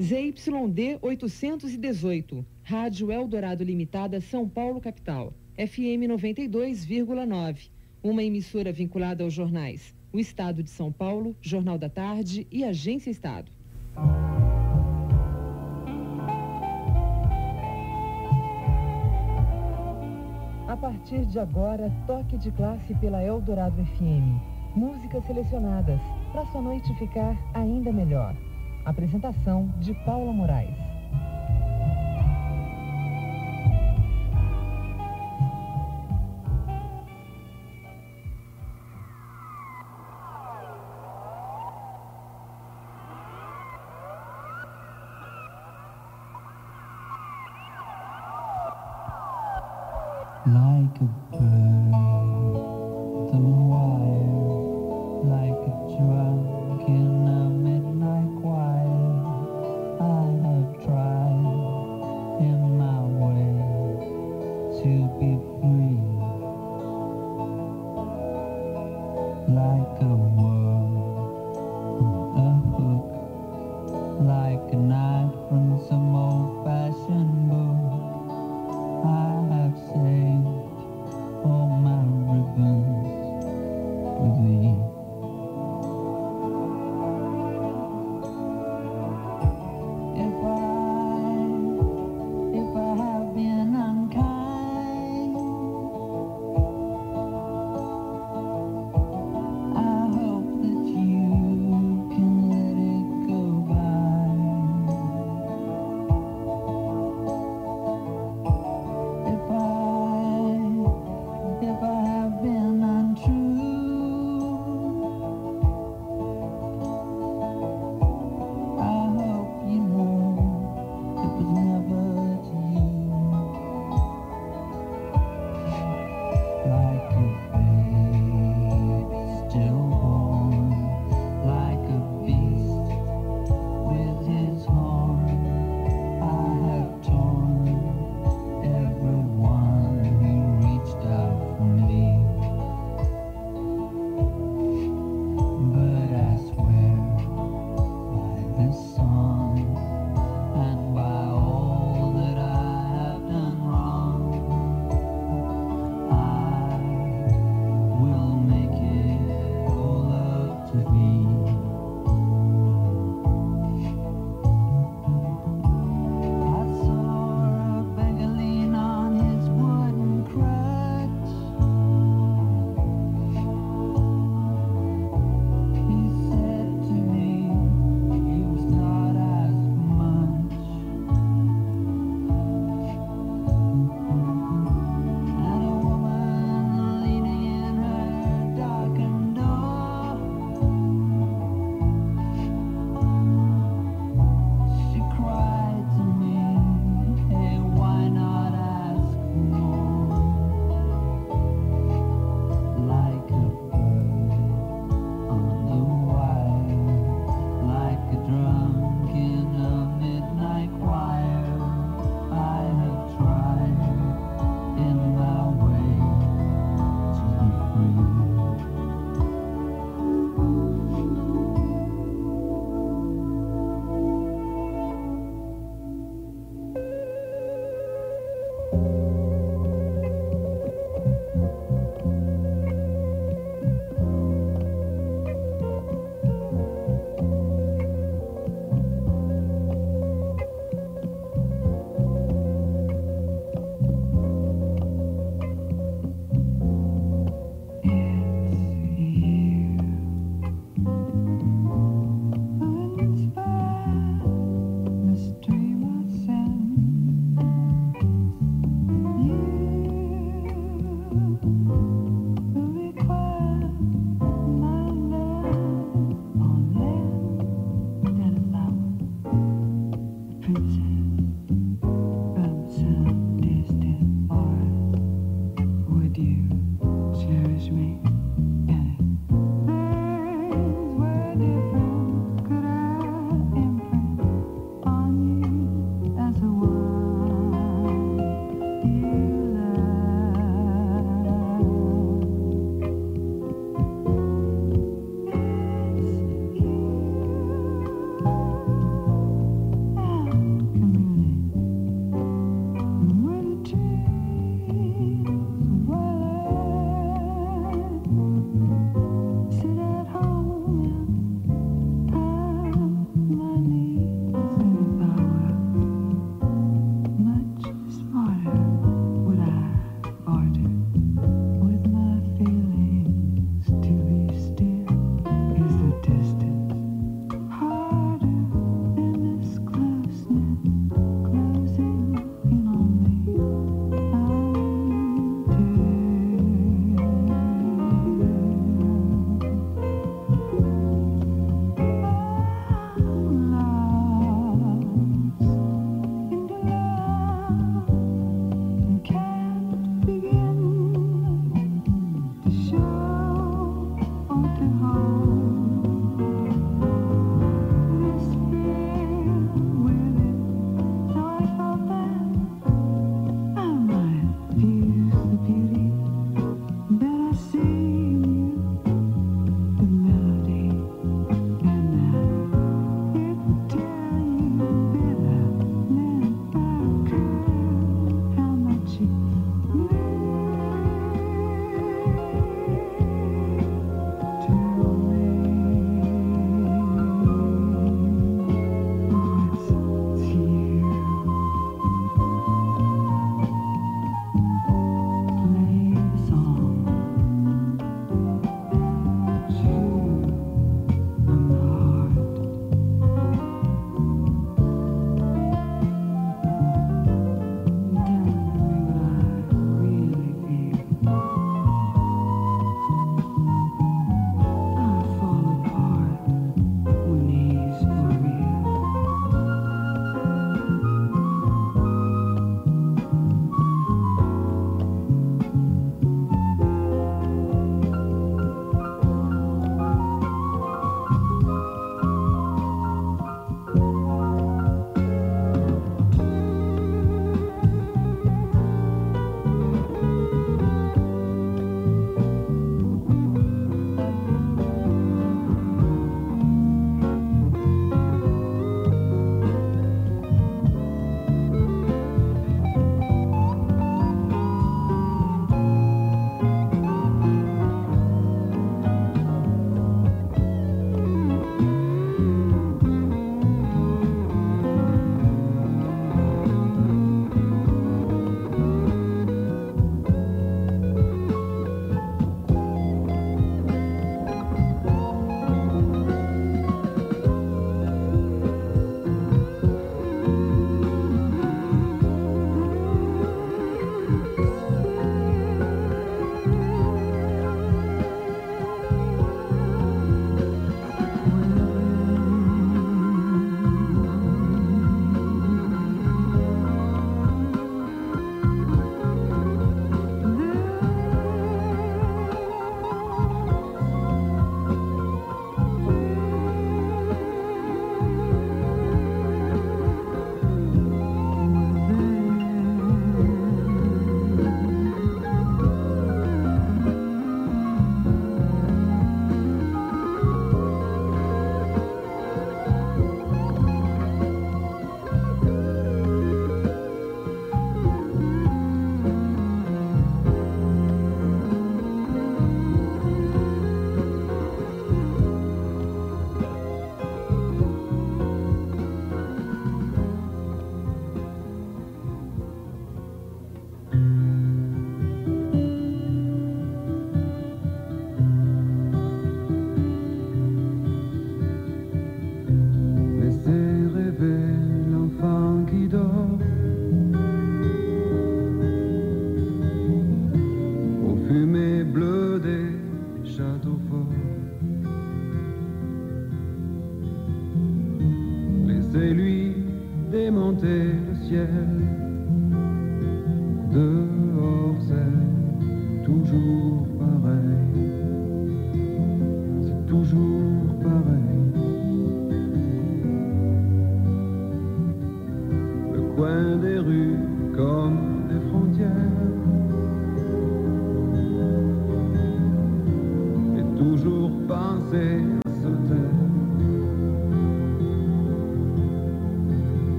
ZYD 818, Rádio Eldorado Limitada, São Paulo, capital. FM 92,9. Uma emissora vinculada aos jornais O Estado de São Paulo, Jornal da Tarde e Agência Estado. A partir de agora, toque de classe pela Eldorado FM. Músicas selecionadas para sua noite ficar ainda melhor. Apresentação de Paula Moraes. like a bird,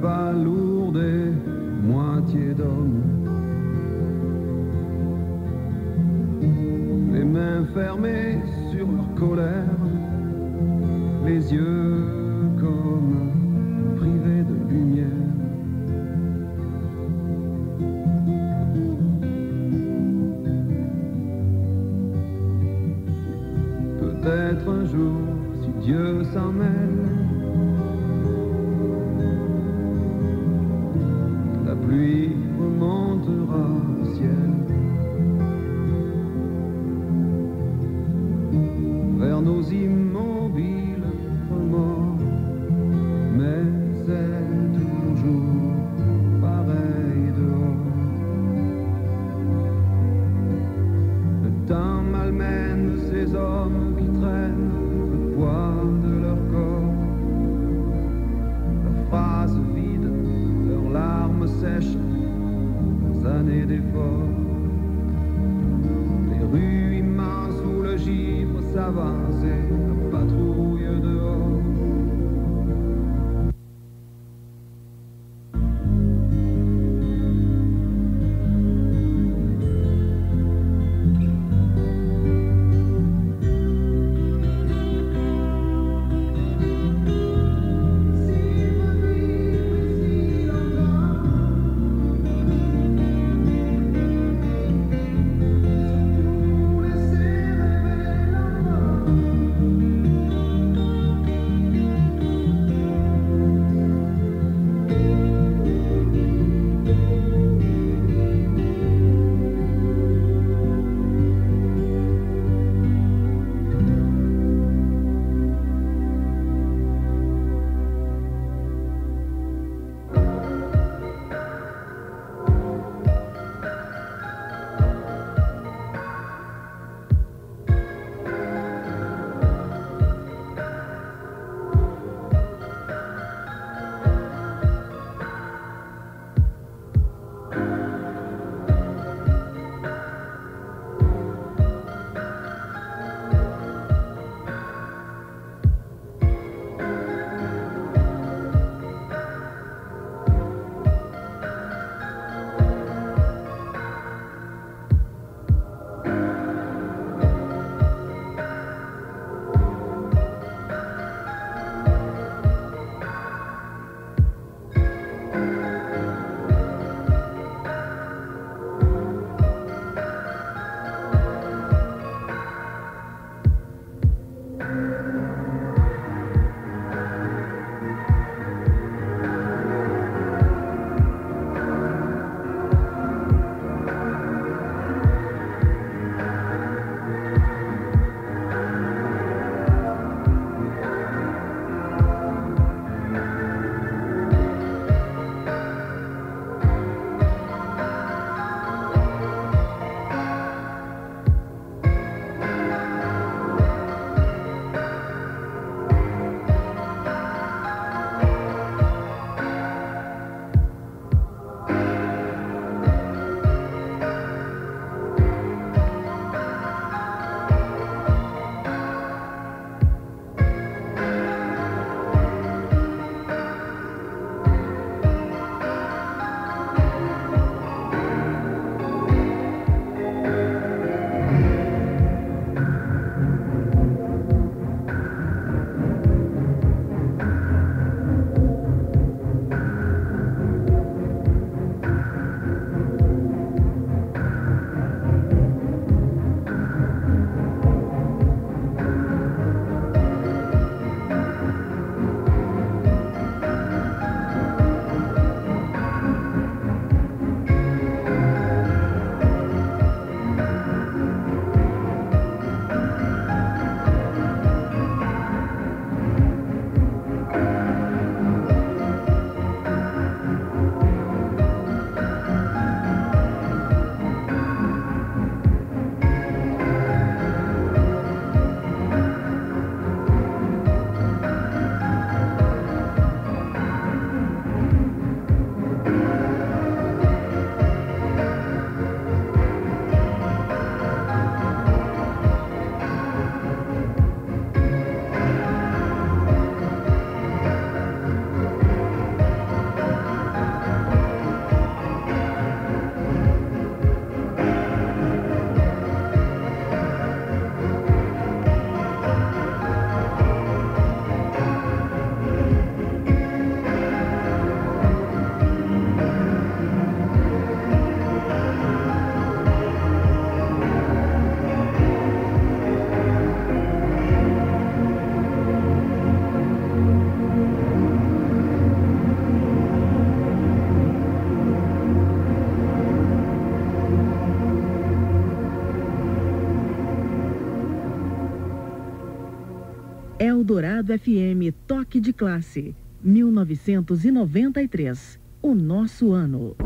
balourder moitié d'homme. Les mains fermées sur leur colère, les yeux Eldorado FM Toque de Classe, 1993. O nosso ano.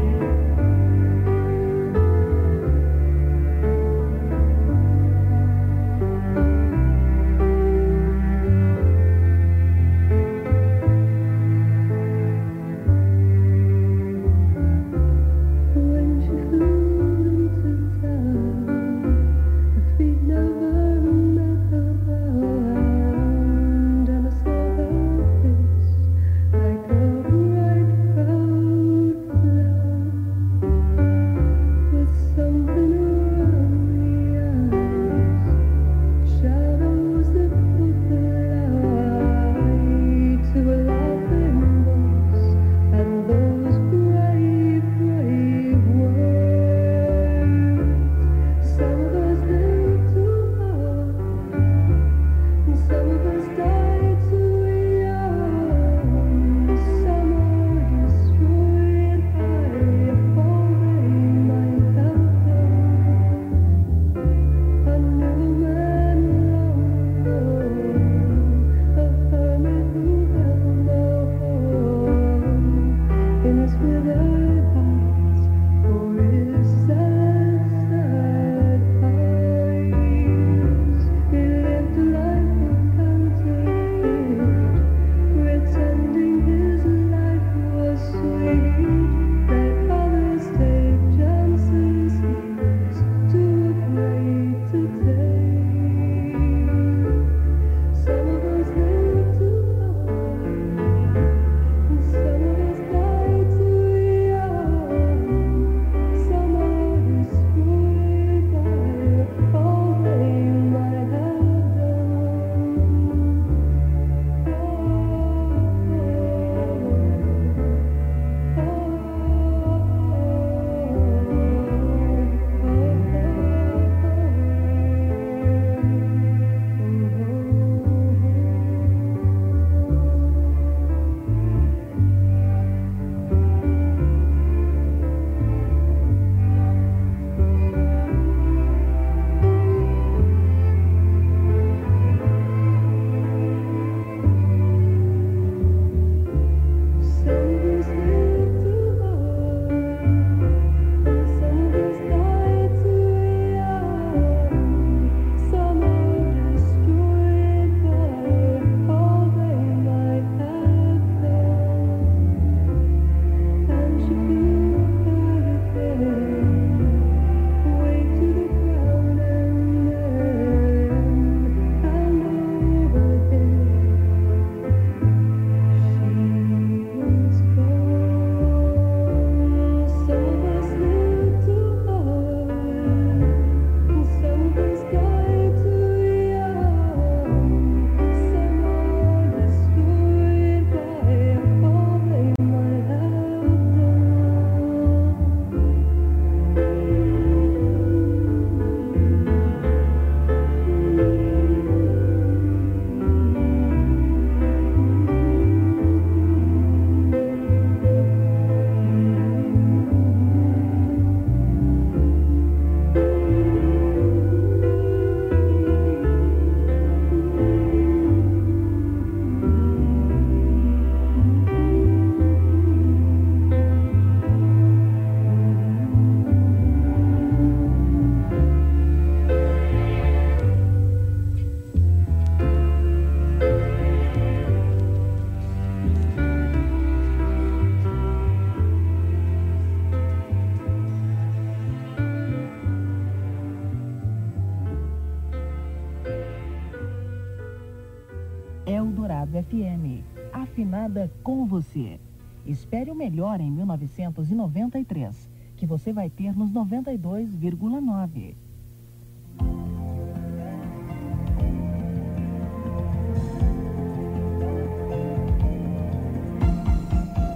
O melhor em 1993, que você vai ter nos 92,9.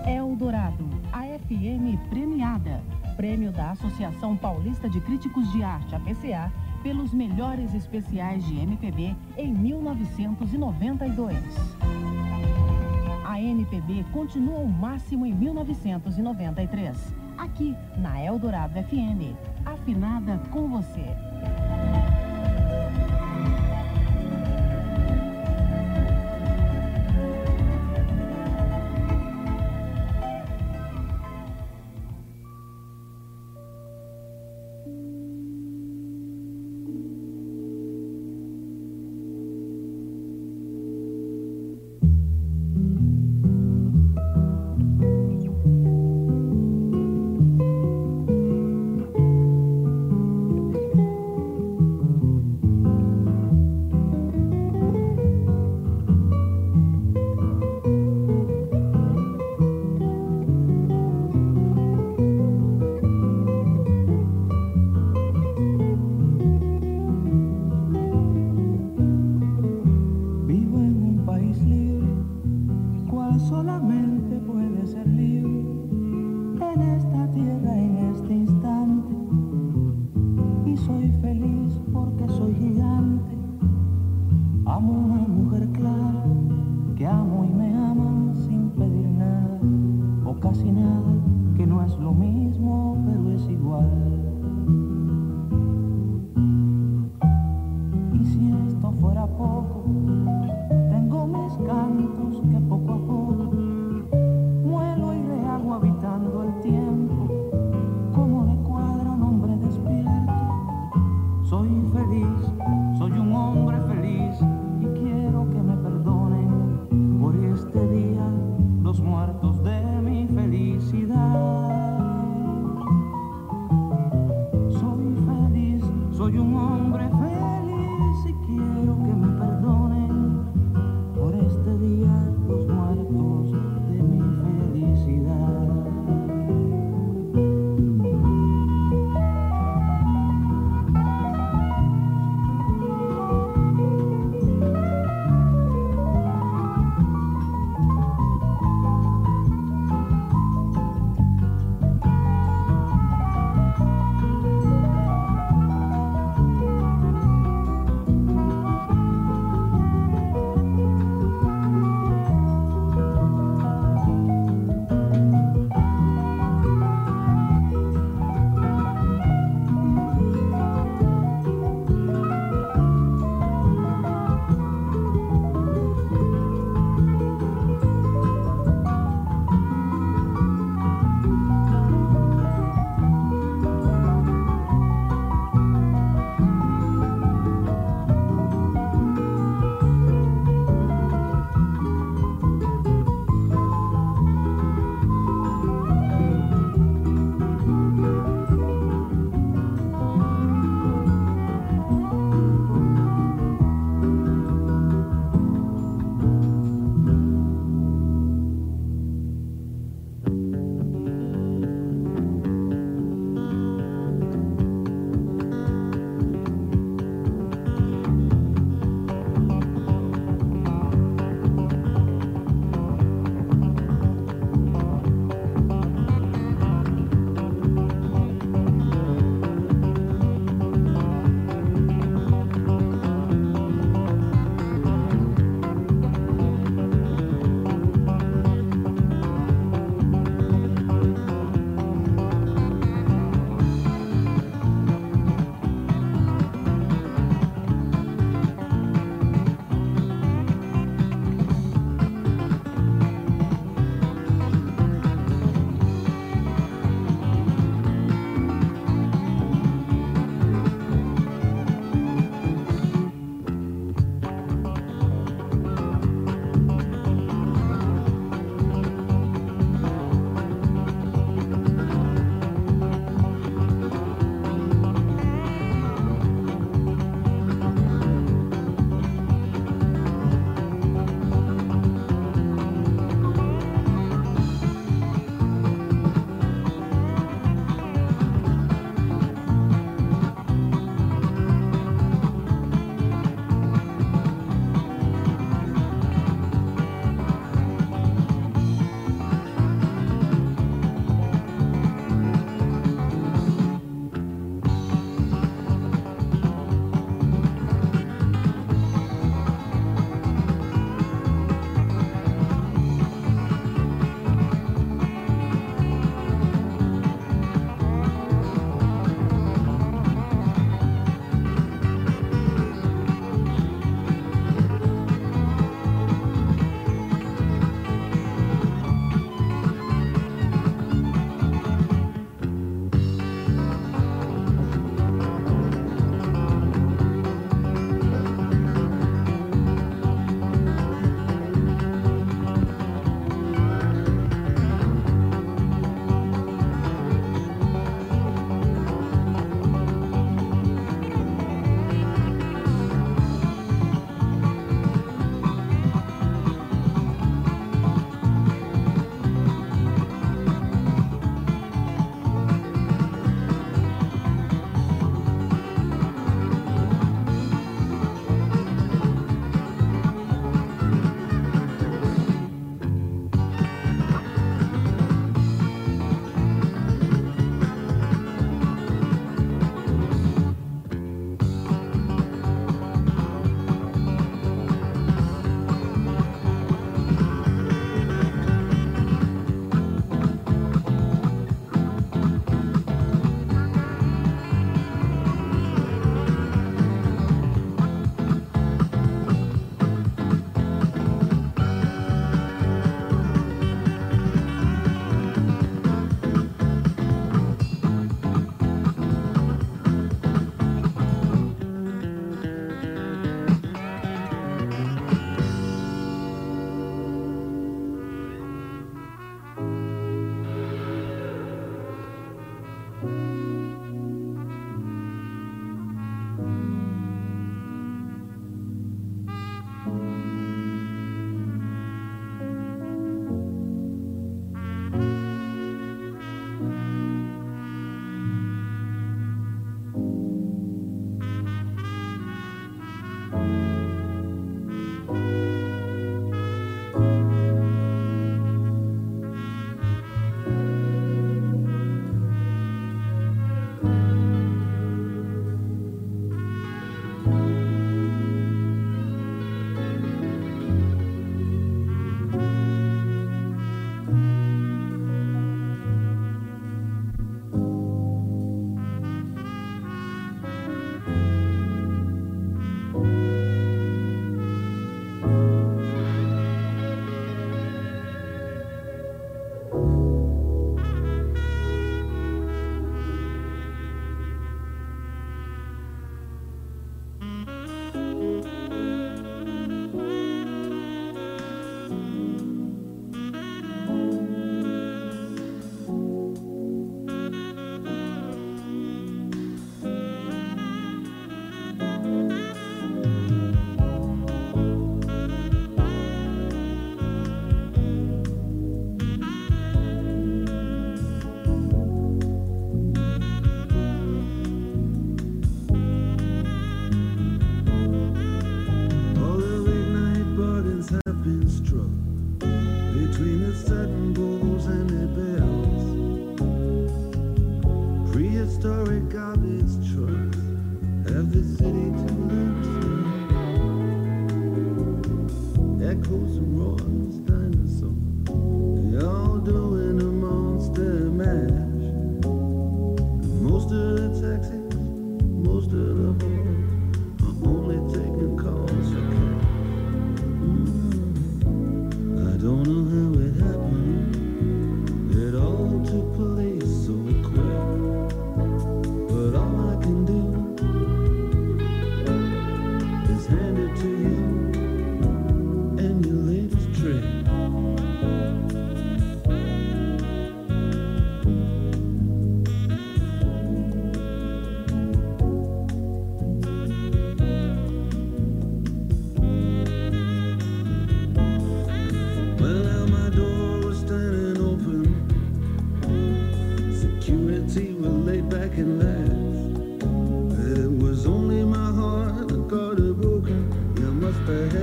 Eldorado, é a FM premiada. Prêmio da Associação Paulista de Críticos de Arte, a PCA, pelos melhores especiais de MPB em 1992. MPB continua o máximo em 1993. Aqui, na Eldorado FM. Afinada com você.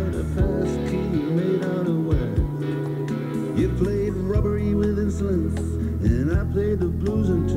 had a pass key made out of wax. You played robbery with insolence, and I played the blues and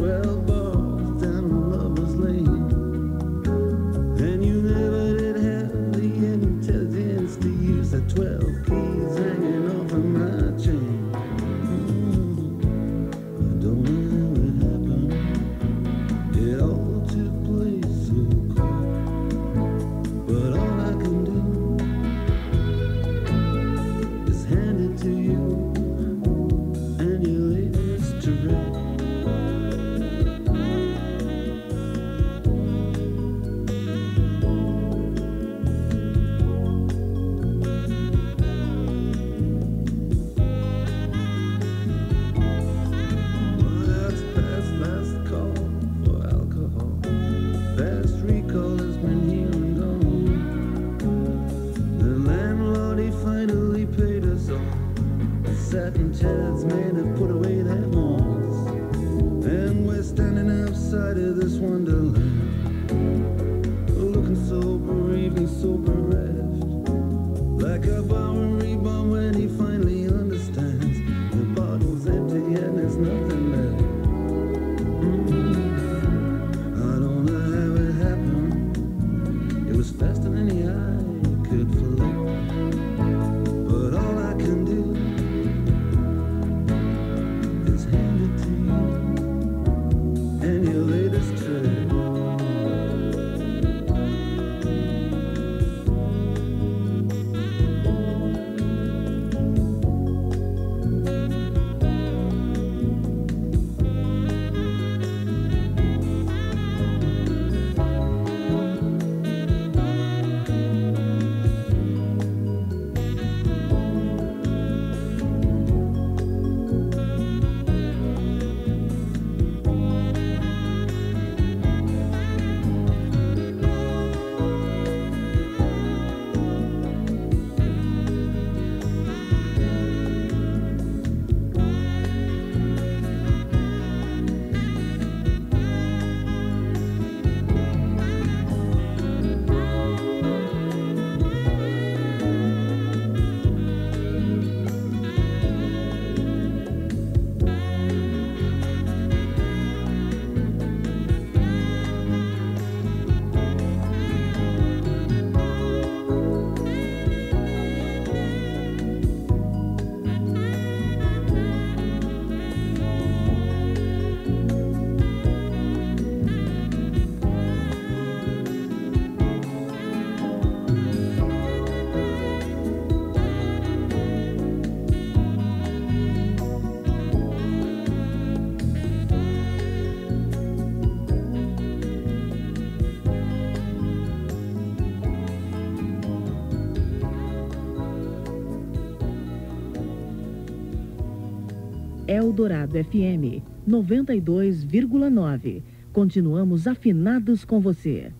Eldorado FM 92,9. Continuamos afinados com você.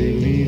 believe.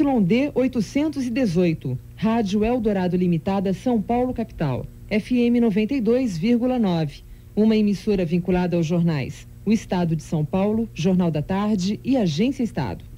YD 818, Rádio Eldorado Limitada, São Paulo, capital. FM 92,9, uma emissora vinculada aos jornais O Estado de São Paulo, Jornal da Tarde e Agência Estado.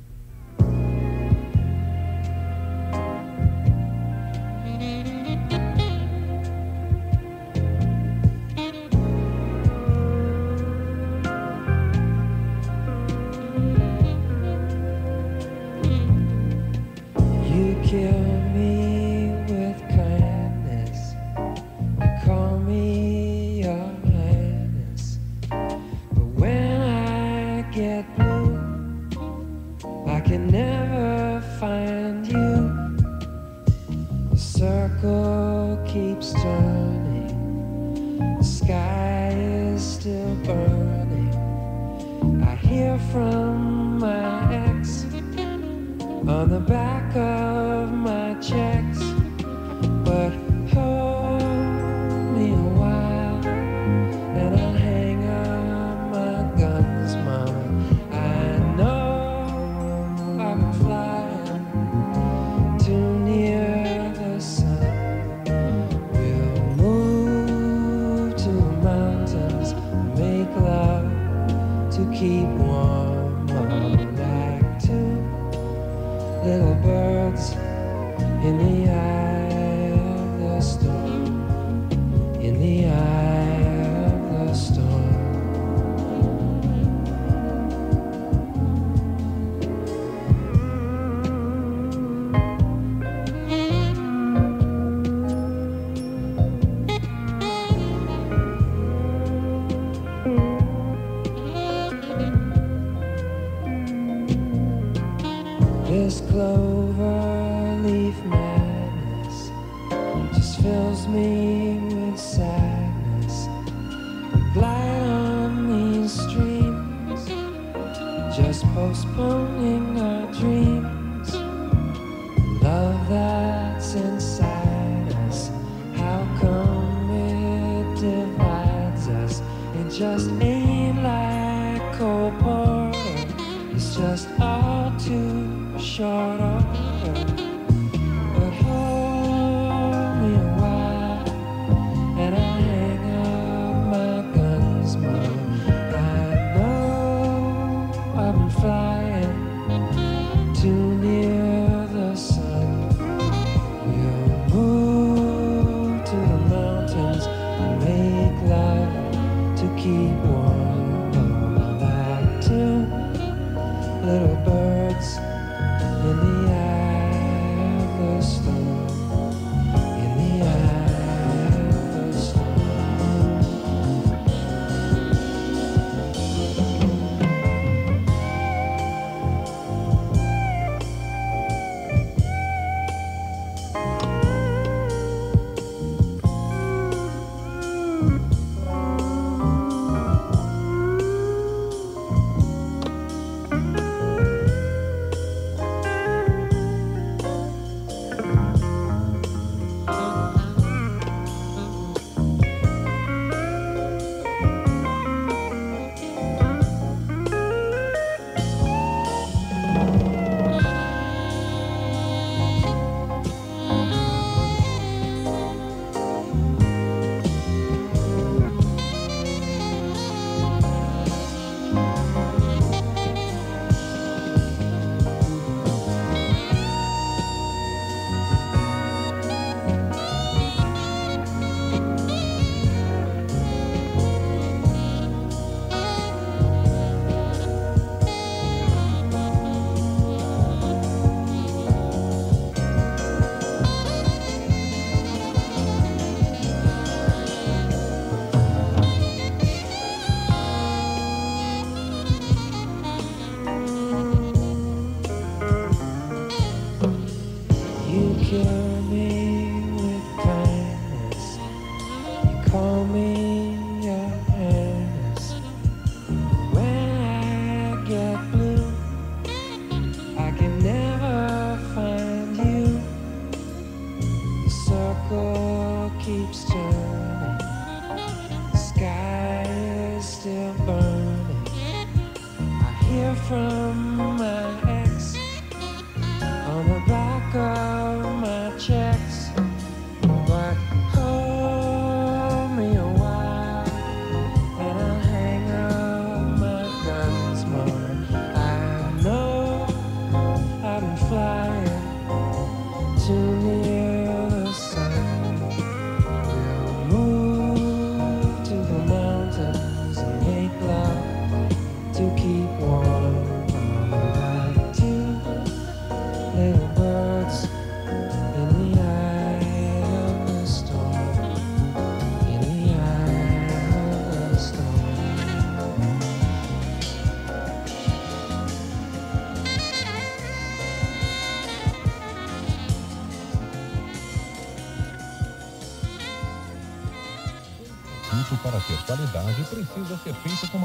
From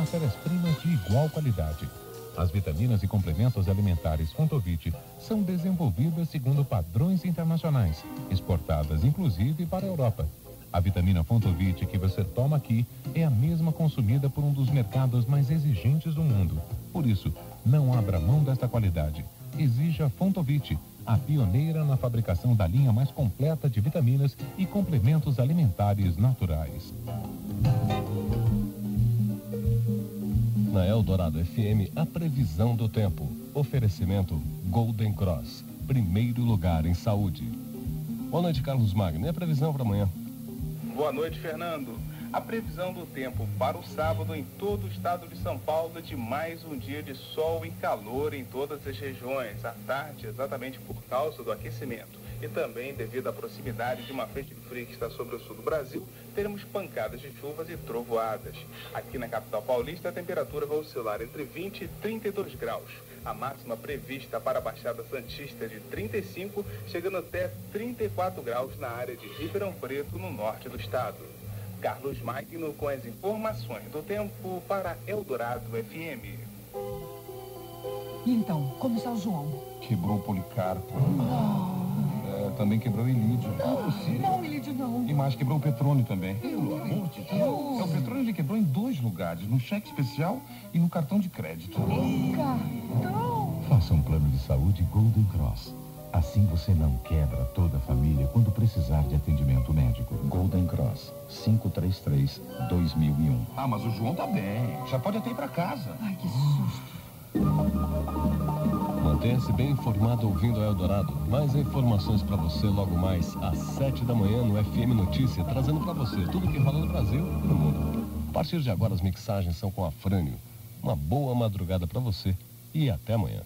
matérias-primas de igual qualidade. As vitaminas e complementos alimentares Fontovit são desenvolvidas segundo padrões internacionais, exportadas inclusive para a Europa. A vitamina Fontovit que você toma aqui é a mesma consumida por um dos mercados mais exigentes do mundo. Por isso, não abra mão desta qualidade. Exija Fontovit, a pioneira na fabricação da linha mais completa de vitaminas e complementos alimentares naturais. Na Eldorado FM, a previsão do tempo. Oferecimento Golden Cross. Primeiro lugar em saúde. Boa noite, Carlos Magno. E a previsão para amanhã? Boa noite, Fernando. A previsão do tempo para o sábado em todo o estado de São Paulo é de mais um dia de sol e calor em todas as regiões. À tarde, exatamente por causa do aquecimento e também devido à proximidade de uma frente fria que está sobre o sul do Brasil, teremos pancadas de chuvas e trovoadas. Aqui na capital paulista, a temperatura vai oscilar entre 20 e 32 graus. A máxima prevista para a Baixada Santista é de 35, chegando até 34 graus na área de Ribeirão Preto, no norte do estado. Carlos Magno com as informações do tempo para Eldorado FM. Então, como está o João? Quebrou o Policarpo. É, também quebrou o Ilídio. Não, Elidio, não. E mais, quebrou o Petrônio também. Pelo amor de Deus. É, o Petrônio ele quebrou em dois lugares, no cheque especial e no cartão de crédito. Cartão. Faça um plano de saúde Golden Cross. Assim você não quebra toda a família quando precisar de atendimento médico. Golden Cross, 533-2001. Ah, mas o João tá bem. Já pode até ir pra casa. Ai, que susto. Mantenha-se bem informado ouvindo a Eldorado. Mais informações para você logo mais às 7 da manhã no FM Notícia, trazendo para você tudo que rola no Brasil e no mundo. A partir de agora as mixagens são com a Frânio. Uma boa madrugada para você e até amanhã.